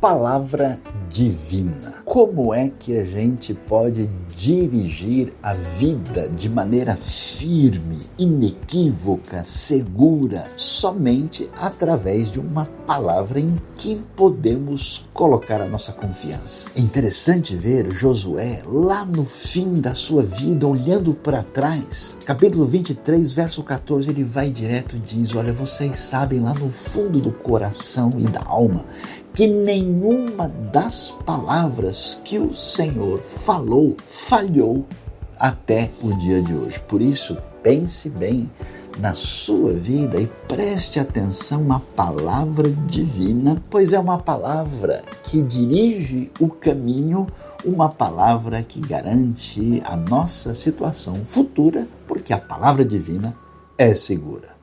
palavra divina. Como é que a gente pode dirigir a vida de maneira firme, inequívoca, segura, somente através de uma palavra em que podemos colocar a nossa confiança? É interessante ver Josué lá no fim da sua vida, olhando para trás, capítulo 23, verso 14, ele vai direto e diz: Olha, vocês sabem lá no fundo do coração e da alma que nenhuma das palavras que o Senhor falou falhou até o dia de hoje. Por isso, pense bem na sua vida e preste atenção à palavra divina, pois é uma palavra que dirige o caminho, uma palavra que garante a nossa situação futura, porque a palavra divina é segura.